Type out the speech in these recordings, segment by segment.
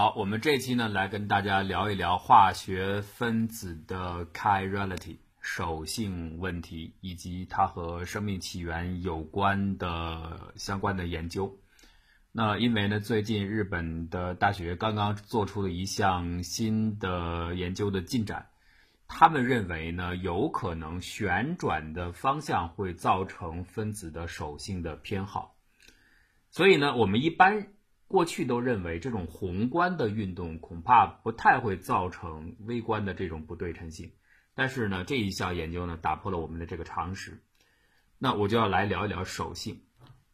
好，我们这期呢来跟大家聊一聊化学分子的 chirality 手性问题，以及它和生命起源有关的相关的研究。那因为呢，最近日本的大学刚刚做出了一项新的研究的进展，他们认为呢，有可能旋转的方向会造成分子的手性的偏好。所以呢，我们一般。过去都认为这种宏观的运动恐怕不太会造成微观的这种不对称性，但是呢，这一项研究呢打破了我们的这个常识。那我就要来聊一聊手性。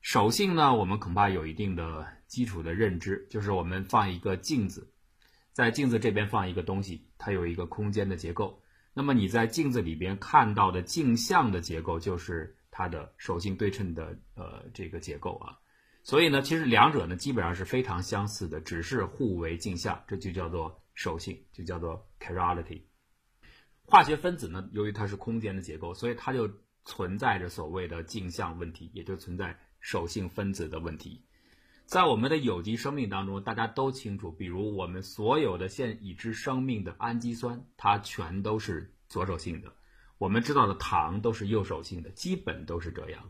手性呢，我们恐怕有一定的基础的认知，就是我们放一个镜子，在镜子这边放一个东西，它有一个空间的结构。那么你在镜子里边看到的镜像的结构，就是它的手性对称的呃这个结构啊。所以呢，其实两者呢基本上是非常相似的，只是互为镜像，这就叫做手性，就叫做 chirality。化学分子呢，由于它是空间的结构，所以它就存在着所谓的镜像问题，也就存在手性分子的问题。在我们的有机生命当中，大家都清楚，比如我们所有的现已知生命的氨基酸，它全都是左手性的；我们知道的糖都是右手性的，基本都是这样。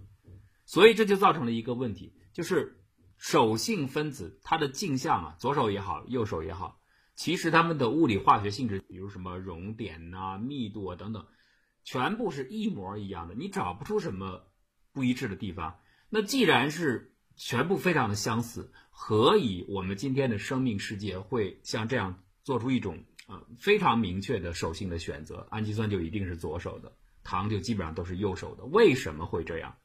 所以这就造成了一个问题。就是手性分子，它的镜像啊，左手也好，右手也好，其实它们的物理化学性质，比如什么熔点呐、密度啊等等，全部是一模一样的，你找不出什么不一致的地方。那既然是全部非常的相似，何以我们今天的生命世界会像这样做出一种呃非常明确的手性的选择？氨基酸就一定是左手的，糖就基本上都是右手的，为什么会这样？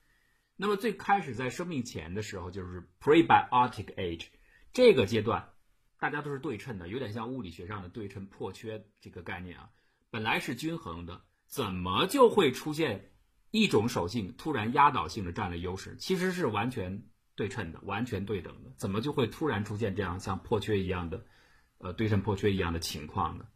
那么最开始在生命前的时候，就是 prebiotic age 这个阶段，大家都是对称的，有点像物理学上的对称破缺这个概念啊。本来是均衡的，怎么就会出现一种手性突然压倒性的占了优势？其实是完全对称的，完全对等的，怎么就会突然出现这样像破缺一样的，呃，对称破缺一样的情况呢？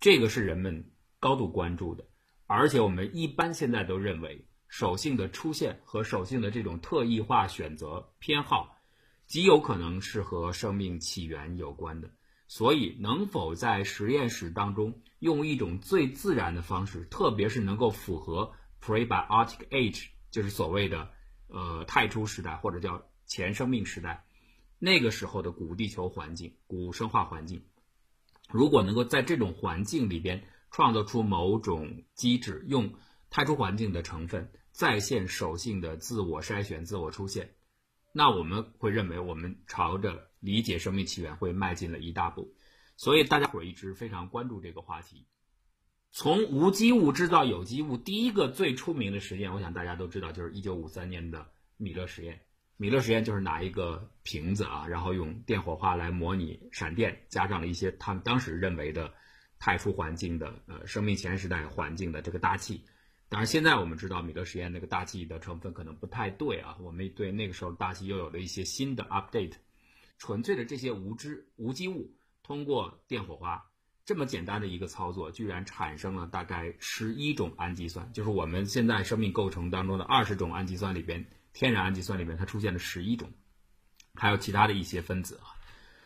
这个是人们高度关注的，而且我们一般现在都认为。手性的出现和手性的这种特异化选择偏好，极有可能是和生命起源有关的。所以，能否在实验室当中用一种最自然的方式，特别是能够符合 prebiotic age，就是所谓的呃太初时代或者叫前生命时代那个时候的古地球环境、古生化环境，如果能够在这种环境里边创造出某种机制，用太初环境的成分。在线手性的自我筛选、自我出现，那我们会认为我们朝着理解生命起源会迈进了一大步。所以大家伙一直非常关注这个话题。从无机物制造有机物，第一个最出名的实验，我想大家都知道，就是1953年的米勒实验。米勒实验就是拿一个瓶子啊，然后用电火花来模拟闪电，加上了一些他们当时认为的太初环境的呃生命前时代环境的这个大气。当然，现在我们知道米勒实验那个大气的成分可能不太对啊。我们对那个时候大气又有了一些新的 update。纯粹的这些无知无机物通过电火花这么简单的一个操作，居然产生了大概十一种氨基酸，就是我们现在生命构成当中的二十种氨基酸里边，天然氨基酸里边它出现了十一种，还有其他的一些分子啊。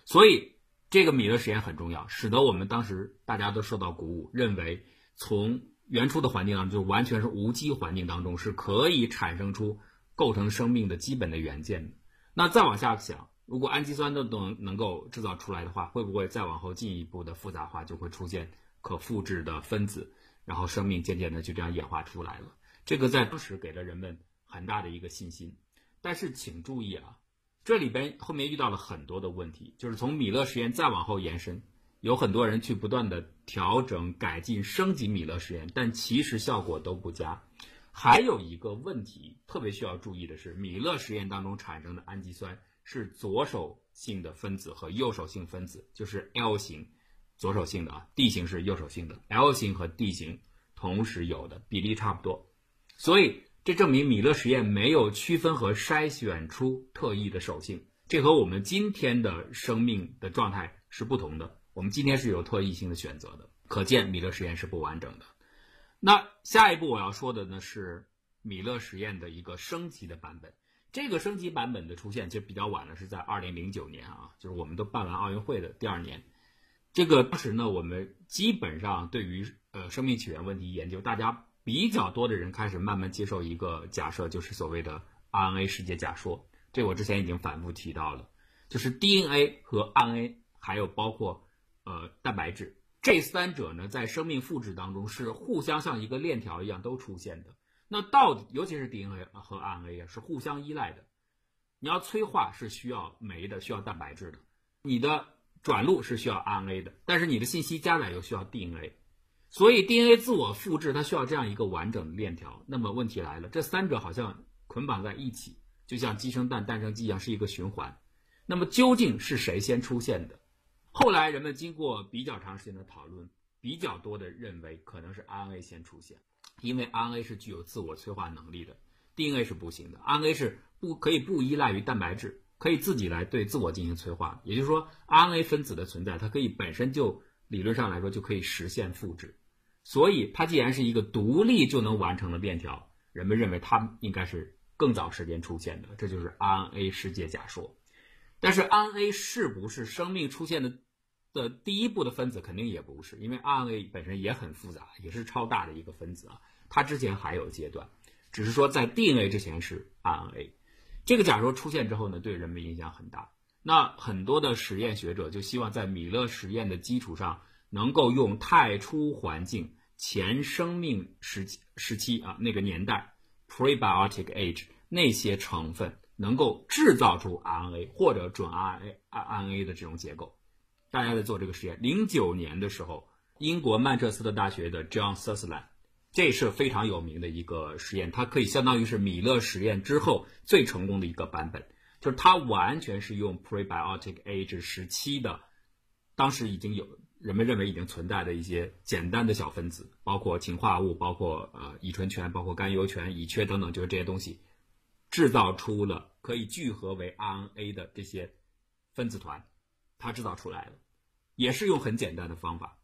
所以这个米勒实验很重要，使得我们当时大家都受到鼓舞，认为从原初的环境当中，就完全是无机环境当中，是可以产生出构成生命的基本的元件的。那再往下想，如果氨基酸都能能够制造出来的话，会不会再往后进一步的复杂化，就会出现可复制的分子，然后生命渐渐的就这样演化出来了？这个在当时给了人们很大的一个信心。但是请注意啊，这里边后面遇到了很多的问题，就是从米勒实验再往后延伸。有很多人去不断的调整、改进、升级米勒实验，但其实效果都不佳。还有一个问题特别需要注意的是，米勒实验当中产生的氨基酸是左手性的分子和右手性分子，就是 L 型，左手性的啊，D 型是右手性的，L 型和 D 型同时有的比例差不多，所以这证明米勒实验没有区分和筛选出特异的手性，这和我们今天的生命的状态是不同的。我们今天是有特异性的选择的，可见米勒实验是不完整的。那下一步我要说的呢是米勒实验的一个升级的版本。这个升级版本的出现其实比较晚了，是在二零零九年啊，就是我们都办完奥运会的第二年。这个当时呢，我们基本上对于呃生命起源问题研究，大家比较多的人开始慢慢接受一个假设，就是所谓的 RNA 世界假说。这我之前已经反复提到了，就是 DNA 和 RNA 还有包括呃蛋白质这三者呢，在生命复制当中是互相像一个链条一样都出现的。那到底，尤其是 DNA 和 RNA 啊，是互相依赖的。你要催化是需要酶的，需要蛋白质的；你的转录是需要 RNA 的，但是你的信息加载又需要 DNA。所以 DNA 自我复制它需要这样一个完整的链条。那么问题来了，这三者好像捆绑在一起，就像鸡生蛋，蛋生鸡一样，是一个循环。那么究竟是谁先出现的？后来人们经过比较长时间的讨论，比较多的认为可能是 RNA 先出现。因为 RNA 是具有自我催化能力的，DNA 是不行的。RNA 是不可以不依赖于蛋白质，可以自己来对自我进行催化。也就是说，RNA 分子的存在，它可以本身就理论上来说就可以实现复制。所以，它既然是一个独立就能完成的链条，人们认为它应该是更早时间出现的。这就是 RNA 世界假说。但是，RNA 是不是生命出现的？的第一步的分子肯定也不是，因为 RNA 本身也很复杂，也是超大的一个分子啊。它之前还有阶段，只是说在 DNA 之前是 RNA。这个假说出现之后呢，对人们影响很大。那很多的实验学者就希望在米勒实验的基础上，能够用太初环境前生命时期时期啊那个年代 （prebiotic age） 那些成分，能够制造出 RNA 或者准 RNA RNA 的这种结构。大家在做这个实验。零九年的时候，英国曼彻斯特大学的 John Sutherland，这是非常有名的一个实验，它可以相当于是米勒实验之后最成功的一个版本。就是它完全是用 prebiotic age 时期的，当时已经有人们认为已经存在的一些简单的小分子，包括氰化物，包括呃乙醇醛，包括甘油醛、乙炔等等，就是这些东西，制造出了可以聚合为 RNA 的这些分子团。它制造出来了，也是用很简单的方法。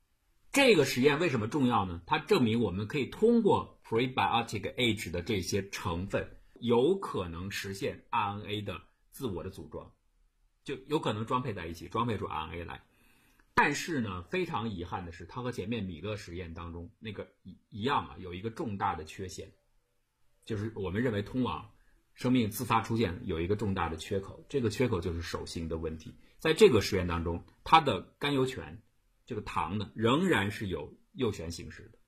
这个实验为什么重要呢？它证明我们可以通过 prebiotic age 的这些成分，有可能实现 RNA 的自我的组装，就有可能装配在一起，装配出 RNA 来。但是呢，非常遗憾的是，它和前面米勒实验当中那个一一样啊，有一个重大的缺陷，就是我们认为通往生命自发出现有一个重大的缺口，这个缺口就是手性的问题。在这个实验当中，它的甘油醛这个糖呢，仍然是有右旋形式的，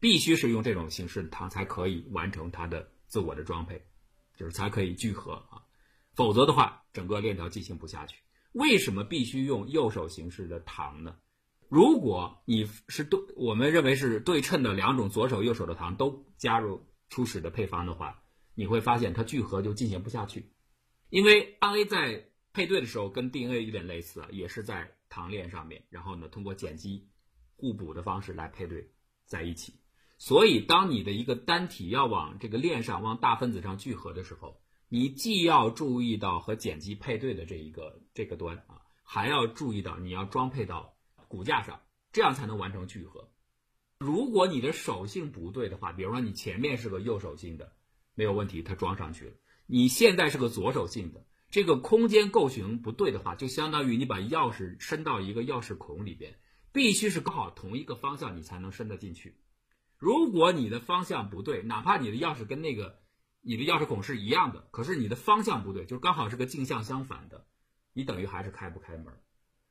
必须是用这种形式的糖才可以完成它的自我的装配，就是才可以聚合啊，否则的话，整个链条进行不下去。为什么必须用右手形式的糖呢？如果你是对我们认为是对称的两种左手右手的糖都加入初始的配方的话，你会发现它聚合就进行不下去，因为 RNA 在配对的时候跟 DNA 有点类似，也是在糖链上面，然后呢通过碱基互补的方式来配对在一起。所以当你的一个单体要往这个链上、往大分子上聚合的时候，你既要注意到和碱基配对的这一个这个端啊，还要注意到你要装配到骨架上，这样才能完成聚合。如果你的手性不对的话，比如说你前面是个右手性的，没有问题，它装上去了。你现在是个左手性的。这个空间构型不对的话，就相当于你把钥匙伸到一个钥匙孔里边，必须是刚好同一个方向，你才能伸得进去。如果你的方向不对，哪怕你的钥匙跟那个你的钥匙孔是一样的，可是你的方向不对，就刚好是个镜像相反的，你等于还是开不开门。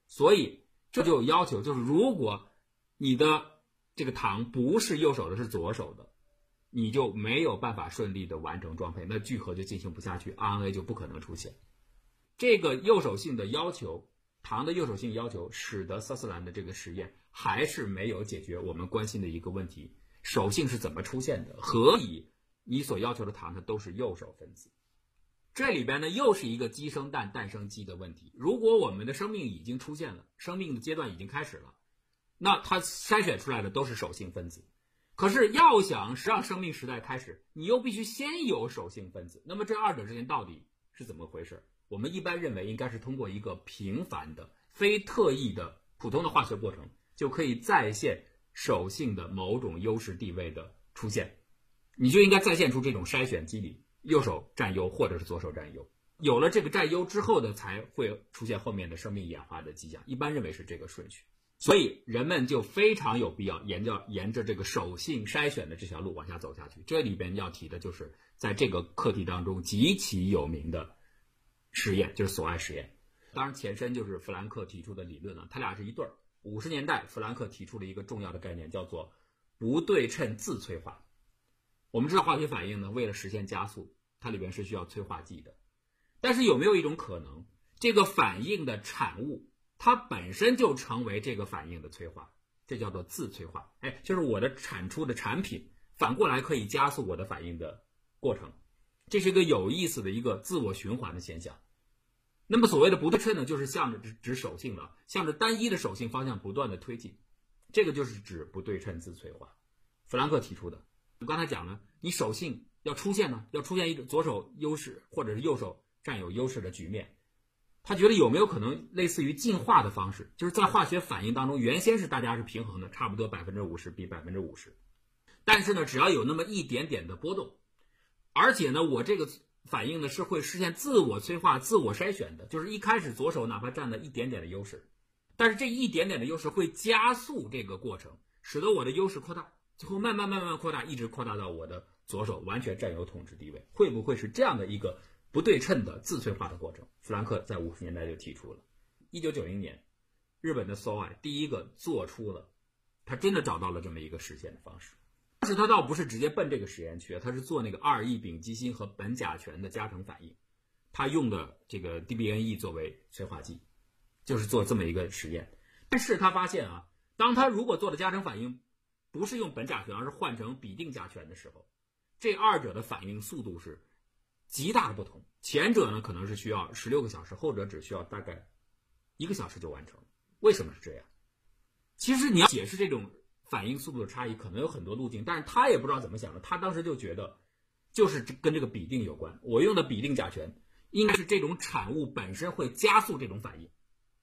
所以这就有要求，就是如果你的这个糖不是右手的，是左手的，你就没有办法顺利的完成装配，那聚合就进行不下去，RNA 就不可能出现。这个右手性的要求，糖的右手性要求，使得萨斯兰的这个实验还是没有解决我们关心的一个问题：手性是怎么出现的？何以你所要求的糖它都是右手分子？这里边呢又是一个鸡生蛋，蛋生鸡的问题。如果我们的生命已经出现了，生命的阶段已经开始了，那它筛选出来的都是手性分子。可是要想让生命时代开始，你又必须先有手性分子。那么这二者之间到底是怎么回事？我们一般认为应该是通过一个平凡的、非特异的普通的化学过程，就可以再现手性的某种优势地位的出现。你就应该再现出这种筛选机理，右手占优或者是左手占优。有了这个占优之后呢，才会出现后面的生命演化的迹象。一般认为是这个顺序，所以人们就非常有必要沿着沿着这个手性筛选的这条路往下走下去。这里边要提的就是在这个课题当中极其有名的实验，就是索爱实验。当然前身就是弗兰克提出的理论了，他俩是一对儿。五十年代，弗兰克提出了一个重要的概念，叫做不对称自催化。我们知道化学反应呢，为了实现加速，它里边是需要催化剂的。但是有没有一种可能，这个反应的产物它本身就成为这个反应的催化？这叫做自催化。哎，就是我的产出的产品反过来可以加速我的反应的过程，这是一个有意思的一个自我循环的现象。那么所谓的不对称呢，就是向着指指手性的，向着单一的手性方向不断的推进，这个就是指不对称自催化。弗兰克提出的。我刚才讲了，你手性要出现呢，要出现一种左手优势或者是右手占有优势的局面。他觉得有没有可能类似于进化的方式，就是在化学反应当中，原先是大家是平衡的，差不多百分之五十比百分之五十，但是呢，只要有那么一点点的波动，而且呢，我这个反应呢是会实现自我催化、自我筛选的，就是一开始左手哪怕占了一点点的优势，但是这一点点的优势会加速这个过程，使得我的优势扩大。最后慢慢慢慢扩大，一直扩大到我的左手完全占有统治地位，会不会是这样的一个不对称的自催化的过程？弗兰克在五十年代就提出了。一九九零年，日本的 SOI 第一个做出了，他真的找到了这么一个实现的方式。但是他倒不是直接奔这个实验去，他是做那个二异丙基辛和苯甲醛的加成反应，他用的这个 DBNE 作为催化剂，就是做这么一个实验。但是他发现啊，当他如果做的加成反应，不是用苯甲醛，而是换成吡啶甲醛的时候，这二者的反应速度是极大的不同。前者呢可能是需要十六个小时，后者只需要大概一个小时就完成。为什么是这样？其实你要解释这种反应速度的差异，可能有很多路径，但是他也不知道怎么想的。他当时就觉得，就是跟这个吡啶有关。我用的吡啶甲醛，应该是这种产物本身会加速这种反应。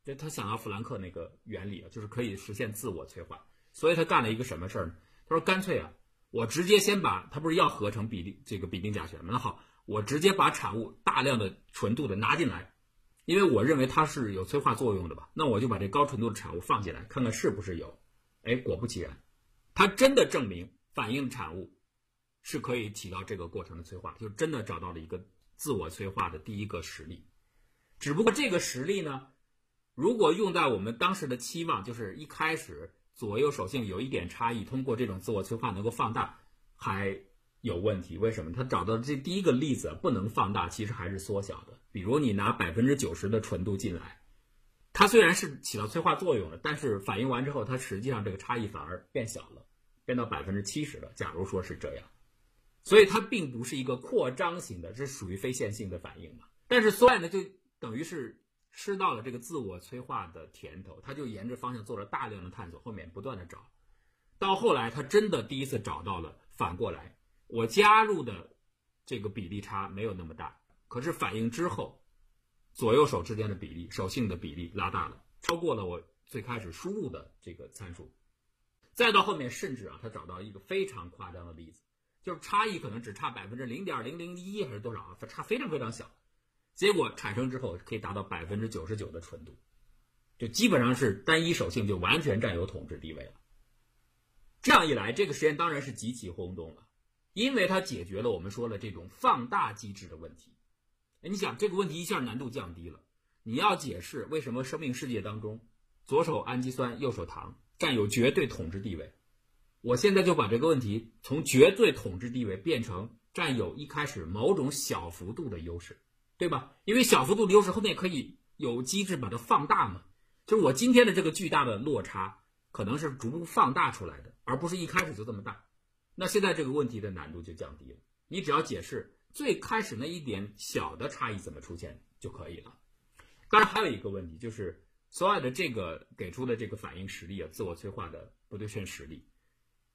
就他想到弗兰克那个原理啊，就是可以实现自我催化。所以他干了一个什么事儿呢？他说：“干脆啊，我直接先把他不是要合成比例这个吡啶甲醛吗？那好，我直接把产物大量的纯度的拿进来，因为我认为它是有催化作用的吧。那我就把这高纯度的产物放进来，看看是不是有。哎，果不其然，它真的证明反应产物是可以起到这个过程的催化，就真的找到了一个自我催化的第一个实例。只不过这个实例呢，如果用在我们当时的期望，就是一开始。”左右手性有一点差异，通过这种自我催化能够放大，还有问题。为什么？他找到这第一个例子不能放大，其实还是缩小的。比如你拿百分之九十的纯度进来，它虽然是起到催化作用了，但是反应完之后，它实际上这个差异反而变小了，变到百分之七十了。假如说是这样，所以它并不是一个扩张型的，这属于非线性的反应嘛。但是所以呢，就等于是。吃到了这个自我催化的甜头，他就沿着方向做了大量的探索，后面不断的找，到后来他真的第一次找到了，反过来，我加入的这个比例差没有那么大，可是反应之后，左右手之间的比例手性的比例拉大了，超过了我最开始输入的这个参数，再到后面甚至啊，他找到一个非常夸张的例子，就是差异可能只差百分之零点零零一还是多少啊，差非常非常小。结果产生之后可以达到百分之九十九的纯度，就基本上是单一手性就完全占有统治地位了。这样一来，这个实验当然是极其轰动了，因为它解决了我们说了这种放大机制的问题。哎，你想这个问题一下难度降低了。你要解释为什么生命世界当中左手氨基酸、右手糖占有绝对统治地位，我现在就把这个问题从绝对统治地位变成占有一开始某种小幅度的优势。对吧？因为小幅度的优势后面可以有机制把它放大嘛。就是我今天的这个巨大的落差，可能是逐步放大出来的，而不是一开始就这么大。那现在这个问题的难度就降低了。你只要解释最开始那一点小的差异怎么出现就可以了。当然还有一个问题，就是所有的这个给出的这个反应实例啊，自我催化的不对称实例，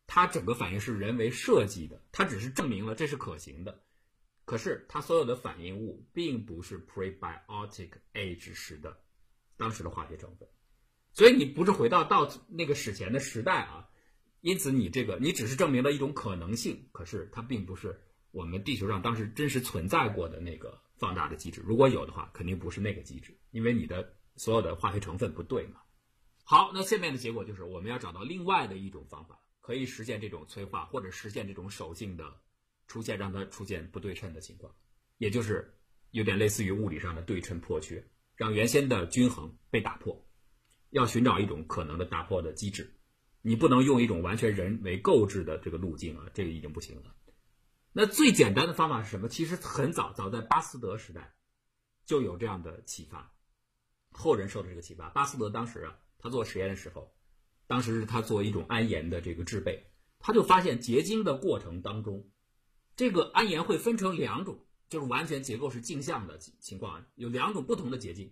它整个反应是人为设计的，它只是证明了这是可行的。可是它所有的反应物并不是 prebiotic age 时的当时的化学成分，所以你不是回到到那个史前的时代啊，因此你这个你只是证明了一种可能性，可是它并不是我们地球上当时真实存在过的那个放大的机制。如果有的话，肯定不是那个机制，因为你的所有的化学成分不对嘛。好，那下面的结果就是我们要找到另外的一种方法，可以实现这种催化或者实现这种手性的出现，让它出现不对称的情况，也就是有点类似于物理上的对称破缺，让原先的均衡被打破。要寻找一种可能的打破的机制，你不能用一种完全人为构置的这个路径啊，这个已经不行了。那最简单的方法是什么？其实很早，早在巴斯德时代就有这样的启发，后人受的这个启发。巴斯德当时啊，他做实验的时候，当时是他做一种氨盐的这个制备，他就发现结晶的过程当中，这个氨盐会分成两种，就是完全结构是镜像的情况，有两种不同的结晶，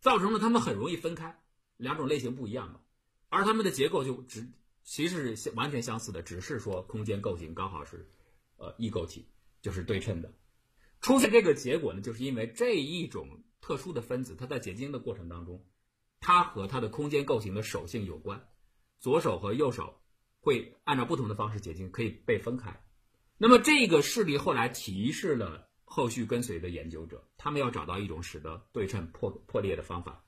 造成了它们很容易分开。两种类型不一样嘛，而它们的结构就只其实是完全相似的，只是说空间构型刚好是呃异构体，就是对称的。出现这个结果呢，就是因为这一种特殊的分子，它在结晶的过程当中，它和它的空间构型的手性有关。左手和右手会按照不同的方式结晶，可以被分开。那么这个事例后来提示了后续跟随的研究者，他们要找到一种使得对称破破裂的方法。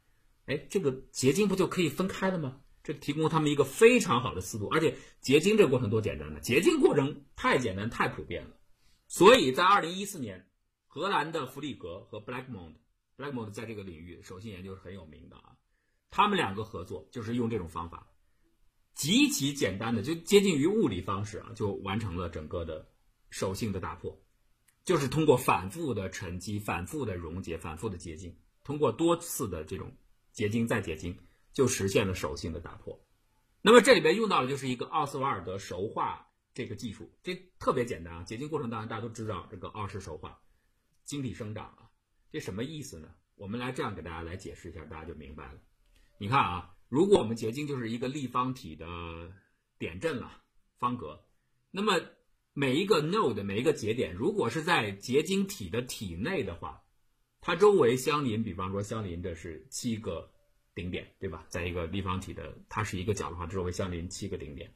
哎，这个结晶不就可以分开了吗？这提供他们一个非常好的思路，而且结晶这个过程多简单呢？结晶过程太简单、太普遍了。所以在二零一四年，荷兰的弗里格和 Blackmond，Blackmond 在这个领域手性研究是很有名的啊。他们两个合作，就是用这种方法，极其简单的，就接近于物理方式啊，就完成了整个的手性的打破，就是通过反复的沉积、反复的溶解、反复的结晶，通过多次的这种。结晶再结晶，就实现了手性的打破。那么这里边用到的就是一个奥斯瓦尔德熟化这个技术，这特别简单啊。结晶过程当然大家都知道这个奥氏熟化，晶体生长啊，这什么意思呢？我们来这样给大家来解释一下，大家就明白了。你看啊，如果我们结晶就是一个立方体的点阵了，方格，那么每一个 node 每一个节点，如果是在结晶体的体内的话。它周围相邻，比方说相邻的是七个顶点，对吧？在一个立方体的，它是一个角的话，周围相邻七个顶点。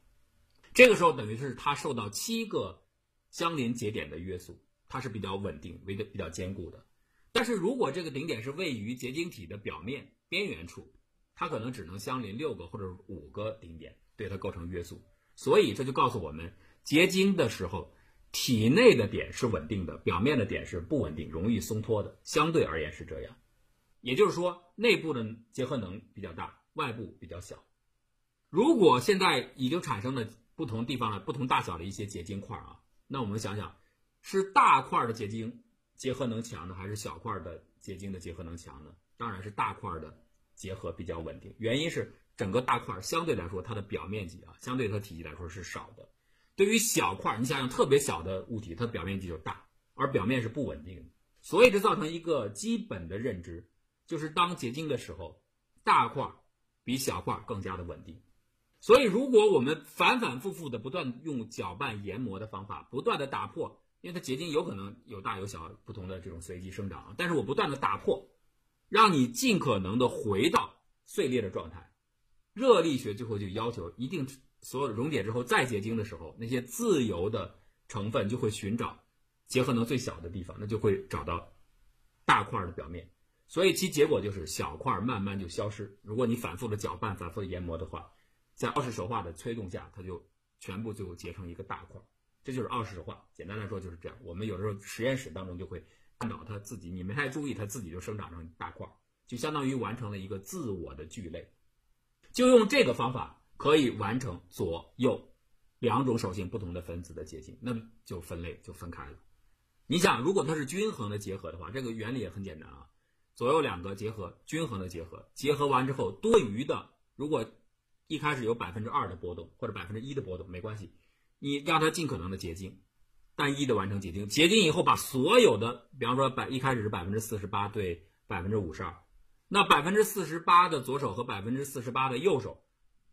这个时候等于是它受到七个相邻节点的约束，它是比较稳定、为的比较坚固的。但是如果这个顶点是位于结晶体的表面边缘处，它可能只能相邻六个或者五个顶点，对它构成约束。所以这就告诉我们，结晶的时候。体内的点是稳定的，表面的点是不稳定、容易松脱的，相对而言是这样。也就是说，内部的结合能比较大，外部比较小。如果现在已经产生了不同地方的不同大小的一些结晶块啊，那我们想想，是大块的结晶结合能强呢，还是小块的结晶的结合能强呢？当然是大块的结合比较稳定。原因是整个大块相对来说它的表面积啊，相对它体积来说是少的。对于小块，你想想，特别小的物体，它表面积就大，而表面是不稳定的，所以这造成一个基本的认知，就是当结晶的时候，大块比小块更加的稳定。所以，如果我们反反复复的不断用搅拌研磨的方法，不断的打破，因为它结晶有可能有大有小不同的这种随机生长，但是我不断的打破，让你尽可能的回到碎裂的状态，热力学最后就要求一定。所有的溶解之后再结晶的时候，那些自由的成分就会寻找结合能最小的地方，那就会找到大块的表面，所以其结果就是小块慢慢就消失。如果你反复的搅拌、反复的研磨的话，在奥氏手化的催动下，它就全部就结成一个大块。这就是奥氏手化。简单来说就是这样。我们有时候实验室当中就会看到它自己，你没太注意，它自己就生长成大块，就相当于完成了一个自我的聚类。就用这个方法。可以完成左右两种手性不同的分子的结晶，那么就分类就分开了。你想，如果它是均衡的结合的话，这个原理也很简单啊。左右两个结合，均衡的结合，结合完之后多余的，如果一开始有百分之二的波动或者百分之一的波动没关系，你让它尽可能的结晶，单一的完成结晶。结晶以后把所有的，比方说百一开始是百分之四十八对百分之五十二，那百分之四十八的左手和百分之四十八的右手。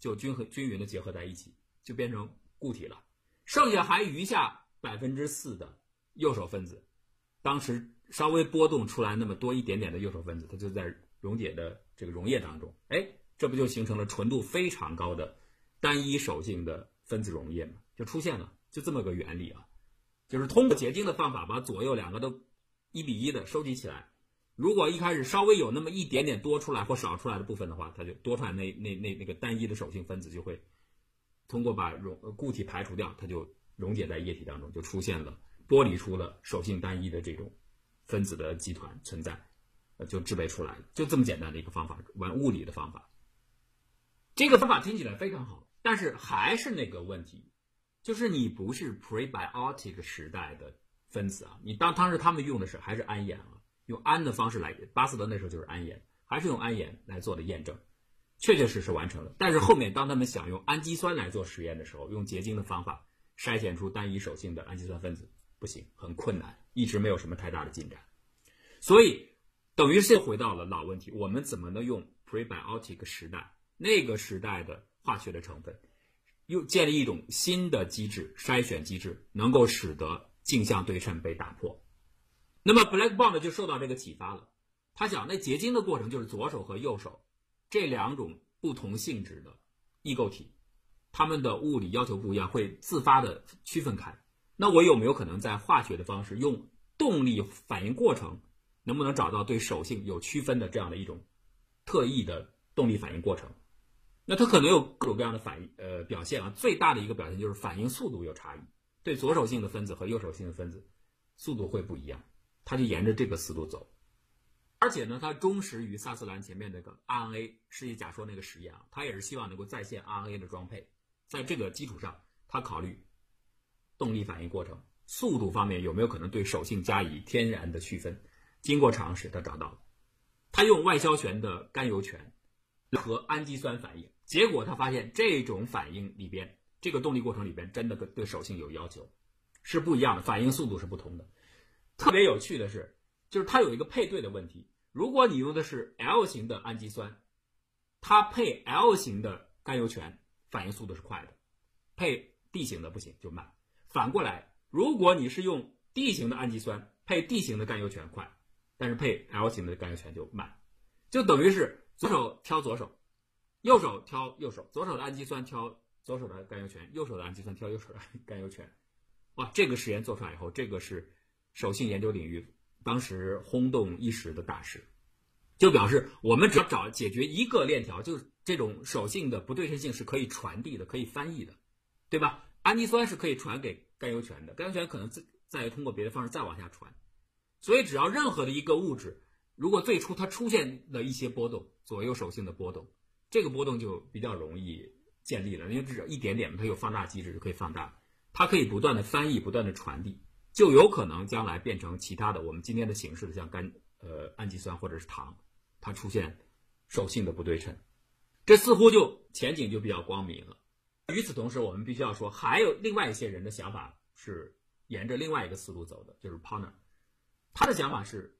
就均衡均匀的结合在一起，就变成固体了。剩下还余下百分之四的右手分子，当时稍微波动出来那么多一点点的右手分子，它就在溶解的这个溶液当中，哎，这不就形成了纯度非常高的单一手性的分子溶液吗？就出现了，就这么个原理啊。就是通过结晶的方法把左右两个都一比一的收集起来。如果一开始稍微有那么一点点多出来或少出来的部分的话，它就多出来那那那那个单一的手性分子就会通过把溶固体排除掉，它就溶解在液体当中，就出现了剥离出了手性单一的这种分子的集团存在，就制备出来，就这么简单的一个方法，玩物理的方法。这个方法听起来非常好，但是还是那个问题，就是你不是 prebiotic 时代的分子啊，你当当时他们用的是还是氨盐啊。用氨的方式来，巴斯德那时候就是氨盐，还是用氨盐来做的验证，确确实实完成了。但是后面当他们想用氨基酸来做实验的时候，用结晶的方法筛选出单一手性的氨基酸分子，不行，很困难，一直没有什么太大的进展。所以等于是回到了老问题：我们怎么能用 prebiotic 时代那个时代的化学的成分，又建立一种新的机制筛选机制，能够使得镜像对称被打破？那么 Blackbond 就受到这个启发了，他想那结晶的过程就是左手和右手这两种不同性质的异构体，它们的物理要求不一样，会自发的区分开。那我有没有可能在化学的方式用动力反应过程，能不能找到对手性有区分的这样的一种特异的动力反应过程？那它可能有各种各样的反应呃表现啊，最大的一个表现就是反应速度有差异，对左手性的分子和右手性的分子速度会不一样。他就沿着这个思路走，而且呢，他忠实于萨斯兰前面那个 RNA 世界假说那个实验啊，他也是希望能够再现 RNA 的装配，在这个基础上，他考虑动力反应过程、速度方面有没有可能对手性加以天然的区分。经过尝试，他找到了，他用外消旋的甘油醛和氨基酸反应，结果他发现这种反应里边，这个动力过程里边真的跟对手性有要求，是不一样的，反应速度是不同的。特别有趣的是，就是它有一个配对的问题。如果你用的是 L 型的氨基酸，它配 L 型的甘油醛，反应速度是快的；配 D 型的不行，就慢。反过来，如果你是用 D 型的氨基酸，配 D 型的甘油醛快，但是配 L 型的甘油醛就慢，就等于是左手挑左手，右手挑右手，左手的氨基酸挑左手的甘油醛，右手的氨基酸挑右手的 甘油醛。哇，这个实验做出来以后，这个是。手性研究领域当时轰动一时的大事，就表示我们只要找解决一个链条，就这种手性的不对称性是可以传递的，可以翻译的，对吧？氨基酸是可以传给甘油醛的，甘油醛可能再再通过别的方式再往下传，所以只要任何的一个物质，如果最初它出现了一些波动，左右手性的波动，这个波动就比较容易建立了，因为只要一点点它有放大机制就可以放大，它可以不断的翻译，不断的传递。就有可能将来变成其他的我们今天的形式的，像甘呃氨基酸或者是糖，它出现手性的不对称，这似乎就前景就比较光明了。与此同时，我们必须要说，还有另外一些人的想法是沿着另外一个思路走的，就是 Partner，他的想法是，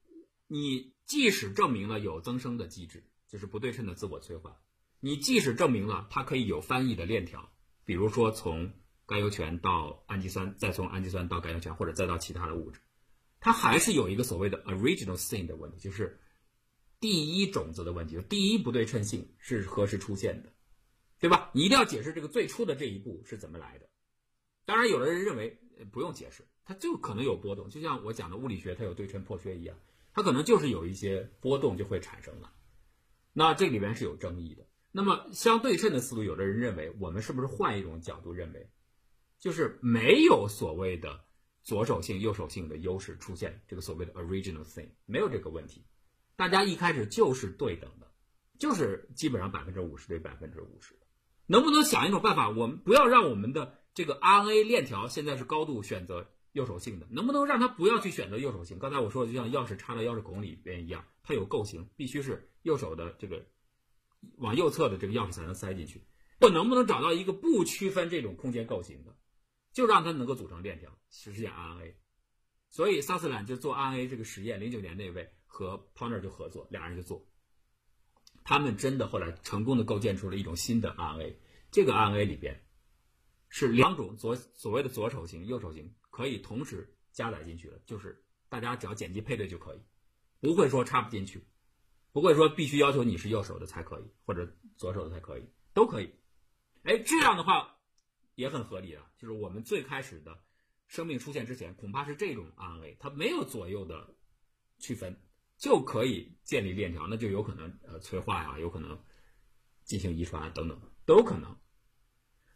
你即使证明了有增生的机制，就是不对称的自我催化，你即使证明了它可以有翻译的链条，比如说从。甘油醛到氨基酸，再从氨基酸到甘油醛，或者再到其他的物质，它还是有一个所谓的 original sin 的问题，就是第一种子的问题，第一不对称性是何时出现的，对吧？你一定要解释这个最初的这一步是怎么来的。当然，有的人认为不用解释，它就可能有波动，就像我讲的物理学它有对称破缺一样，它可能就是有一些波动就会产生了。那这里面是有争议的。那么相对称的思路，有的人认为，我们是不是换一种角度认为？就是没有所谓的左手性、右手性的优势出现，这个所谓的 original thing 没有这个问题，大家一开始就是对等的，就是基本上百分之五十对百分之五十的。能不能想一种办法，我们不要让我们的这个 RNA 链条现在是高度选择右手性的，能不能让它不要去选择右手性？刚才我说的就像钥匙插到钥匙孔里边一样，它有构型，必须是右手的这个往右侧的这个钥匙才能塞进去。我能不能找到一个不区分这种空间构型的？就让它能够组成链条，实现 RNA。所以萨斯兰就做 RNA 这个实验，零九年那位和 Poner 就合作，两人就做。他们真的后来成功的构建出了一种新的 RNA。这个 RNA 里边是两种左所谓的左手型、右手型可以同时加载进去的，就是大家只要剪辑配对就可以，不会说插不进去，不会说必须要求你是右手的才可以，或者左手的才可以，都可以。哎，这样的话。也很合理啊，就是我们最开始的生命出现之前，恐怕是这种 RNA，它没有左右的区分，就可以建立链条，那就有可能呃催化呀，有可能进行遗传等等，都有可能。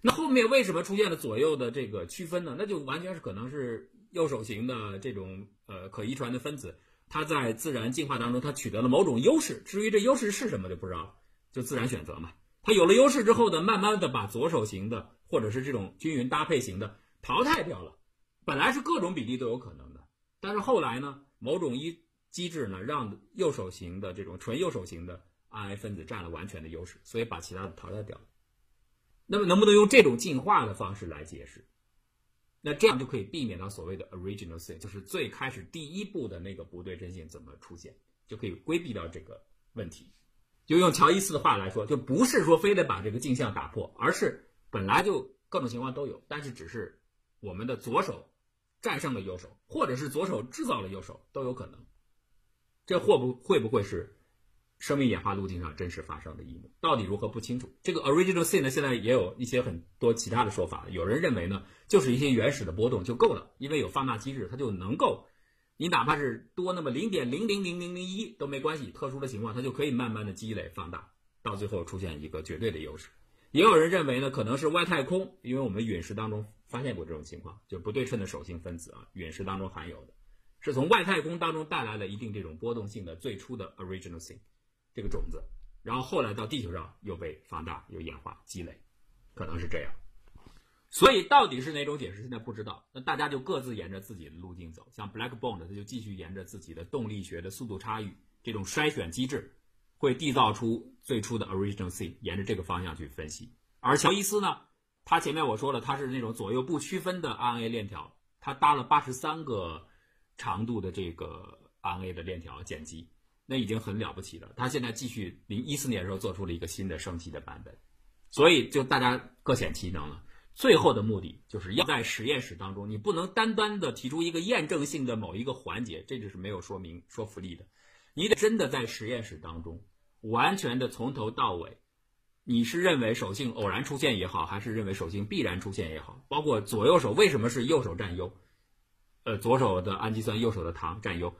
那后面为什么出现了左右的这个区分呢？那就完全是可能是右手型的这种呃可遗传的分子，它在自然进化当中它取得了某种优势。至于这优势是什么就不知道了，就自然选择嘛。它有了优势之后呢，慢慢的把左手型的或者是这种均匀搭配型的淘汰掉了。本来是各种比例都有可能的，但是后来呢，某种一机制呢，让右手型的这种纯右手型的 RNA 分子占了完全的优势，所以把其他的淘汰掉了。那么能不能用这种进化的方式来解释？那这样就可以避免到所谓的 original sin，就是最开始第一步的那个不对称性怎么出现，就可以规避掉这个问题。就用乔伊斯的话来说，就不是说非得把这个镜像打破，而是本来就各种情况都有，但是只是我们的左手战胜了右手，或者是左手制造了右手都有可能。这会不会不会是？生命演化路径上真实发生的一幕到底如何不清楚。这个 original sin 呢，现在也有一些很多其他的说法。有人认为呢，就是一些原始的波动就够了，因为有放大机制，它就能够，你哪怕是多那么零点零零零零零一都没关系，特殊的情况它就可以慢慢的积累放大，到最后出现一个绝对的优势。也有人认为呢，可能是外太空，因为我们陨石当中发现过这种情况，就不对称的手性分子啊，陨石当中含有的，是从外太空当中带来了一定这种波动性的最初的 original sin。这个种子，然后后来到地球上又被放大、又演化、积累，可能是这样。所以到底是哪种解释，现在不知道。那大家就各自沿着自己的路径走。像 Black Bond，它就继续沿着自己的动力学的速度差异这种筛选机制，会缔造出最初的 Original C，沿着这个方向去分析。而乔伊斯呢，他前面我说了，他是那种左右不区分的 RNA 链条，他搭了八十三个长度的这个 RNA 的链条剪辑。那已经很了不起了。他现在继续零一四年的时候做出了一个新的升级的版本，所以就大家各显其能了。最后的目的就是要在实验室当中，你不能单单的提出一个验证性的某一个环节，这就是没有说明说服力的。你得真的在实验室当中，完全的从头到尾，你是认为手性偶然出现也好，还是认为手性必然出现也好，包括左右手为什么是右手占优，呃，左手的氨基酸，右手的糖占优。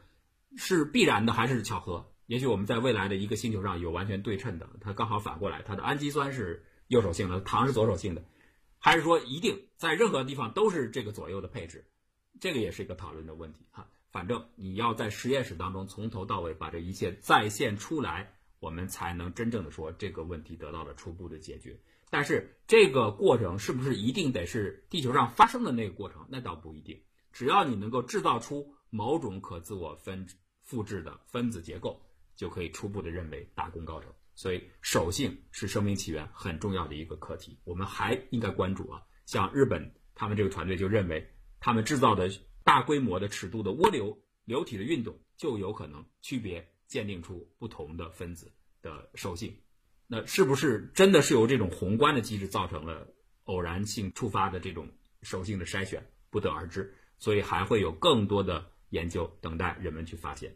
是必然的还是巧合？也许我们在未来的一个星球上有完全对称的，它刚好反过来，它的氨基酸是右手性的，糖是左手性的，还是说一定在任何地方都是这个左右的配置？这个也是一个讨论的问题哈。反正你要在实验室当中从头到尾把这一切再现出来，我们才能真正的说这个问题得到了初步的解决。但是这个过程是不是一定得是地球上发生的那个过程？那倒不一定。只要你能够制造出某种可自我分复制的分子结构，就可以初步的认为大功告成。所以，手性是生命起源很重要的一个课题。我们还应该关注啊，像日本他们这个团队就认为，他们制造的大规模的尺度的涡流流体的运动，就有可能区别鉴定出不同的分子的手性。那是不是真的是由这种宏观的机制造成了偶然性触发的这种手性的筛选，不得而知。所以还会有更多的研究等待人们去发现。